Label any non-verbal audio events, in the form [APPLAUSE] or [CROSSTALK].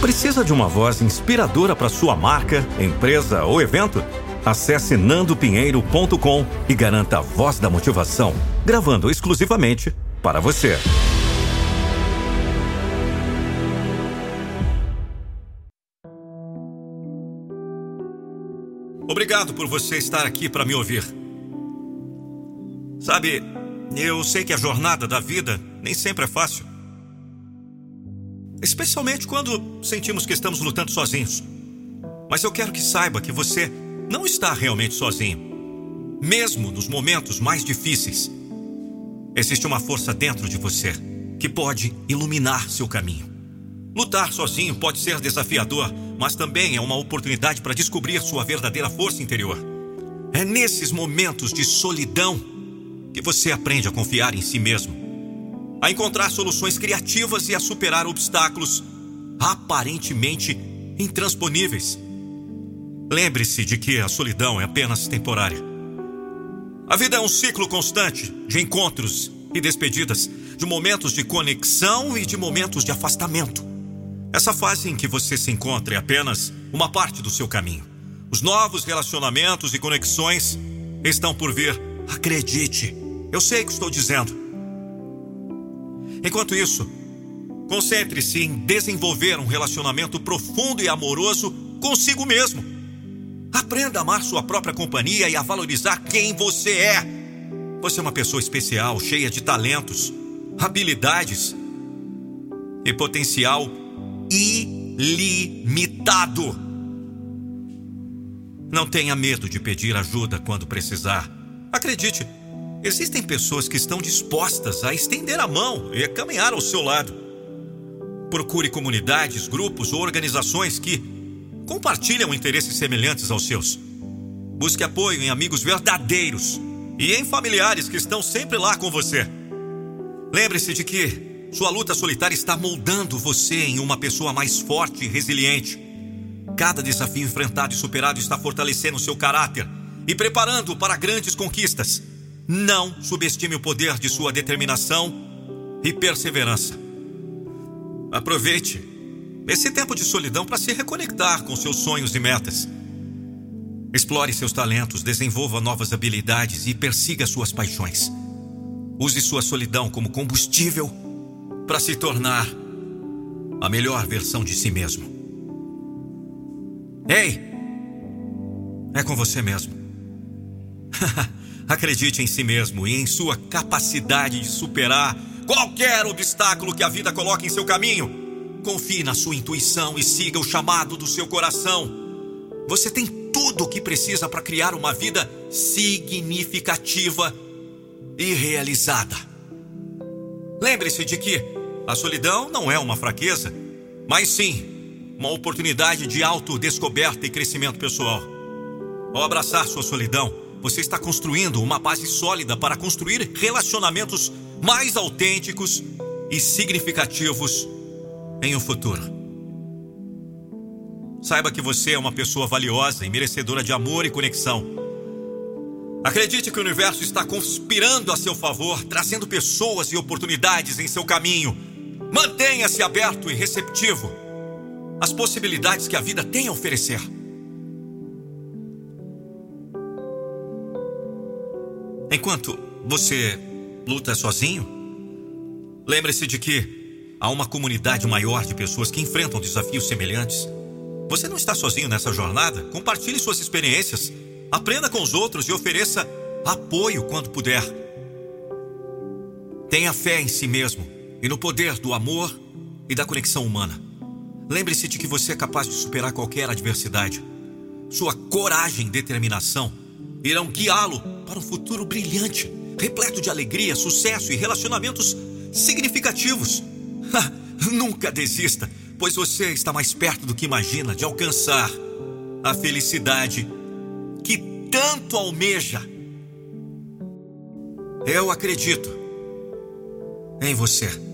Precisa de uma voz inspiradora para sua marca, empresa ou evento? Acesse nandopinheiro.com e garanta a voz da motivação, gravando exclusivamente para você. Obrigado por você estar aqui para me ouvir. Sabe, eu sei que a jornada da vida nem sempre é fácil. Especialmente quando sentimos que estamos lutando sozinhos. Mas eu quero que saiba que você não está realmente sozinho. Mesmo nos momentos mais difíceis, existe uma força dentro de você que pode iluminar seu caminho. Lutar sozinho pode ser desafiador, mas também é uma oportunidade para descobrir sua verdadeira força interior. É nesses momentos de solidão que você aprende a confiar em si mesmo a encontrar soluções criativas e a superar obstáculos aparentemente intransponíveis. Lembre-se de que a solidão é apenas temporária. A vida é um ciclo constante de encontros e despedidas, de momentos de conexão e de momentos de afastamento. Essa fase em que você se encontra é apenas uma parte do seu caminho. Os novos relacionamentos e conexões estão por vir. Acredite, eu sei o que estou dizendo. Enquanto isso, concentre-se em desenvolver um relacionamento profundo e amoroso consigo mesmo. Aprenda a amar sua própria companhia e a valorizar quem você é. Você é uma pessoa especial, cheia de talentos, habilidades e potencial ilimitado. Não tenha medo de pedir ajuda quando precisar. Acredite, Existem pessoas que estão dispostas a estender a mão e a caminhar ao seu lado. Procure comunidades, grupos ou organizações que compartilham interesses semelhantes aos seus. Busque apoio em amigos verdadeiros e em familiares que estão sempre lá com você. Lembre-se de que sua luta solitária está moldando você em uma pessoa mais forte e resiliente. Cada desafio enfrentado e superado está fortalecendo seu caráter e preparando-o para grandes conquistas. Não subestime o poder de sua determinação e perseverança. Aproveite esse tempo de solidão para se reconectar com seus sonhos e metas. Explore seus talentos, desenvolva novas habilidades e persiga suas paixões. Use sua solidão como combustível para se tornar a melhor versão de si mesmo. Ei! É com você mesmo. [LAUGHS] Acredite em si mesmo e em sua capacidade de superar qualquer obstáculo que a vida coloque em seu caminho. Confie na sua intuição e siga o chamado do seu coração. Você tem tudo o que precisa para criar uma vida significativa e realizada. Lembre-se de que a solidão não é uma fraqueza, mas sim uma oportunidade de autodescoberta e crescimento pessoal. Ao abraçar sua solidão, você está construindo uma base sólida para construir relacionamentos mais autênticos e significativos em um futuro. Saiba que você é uma pessoa valiosa e merecedora de amor e conexão. Acredite que o universo está conspirando a seu favor, trazendo pessoas e oportunidades em seu caminho. Mantenha-se aberto e receptivo às possibilidades que a vida tem a oferecer. Enquanto você luta sozinho, lembre-se de que há uma comunidade maior de pessoas que enfrentam desafios semelhantes. Você não está sozinho nessa jornada. Compartilhe suas experiências, aprenda com os outros e ofereça apoio quando puder. Tenha fé em si mesmo e no poder do amor e da conexão humana. Lembre-se de que você é capaz de superar qualquer adversidade. Sua coragem e determinação irão guiá-lo para um futuro brilhante, repleto de alegria, sucesso e relacionamentos significativos. [LAUGHS] Nunca desista, pois você está mais perto do que imagina de alcançar a felicidade que tanto almeja. Eu acredito em você.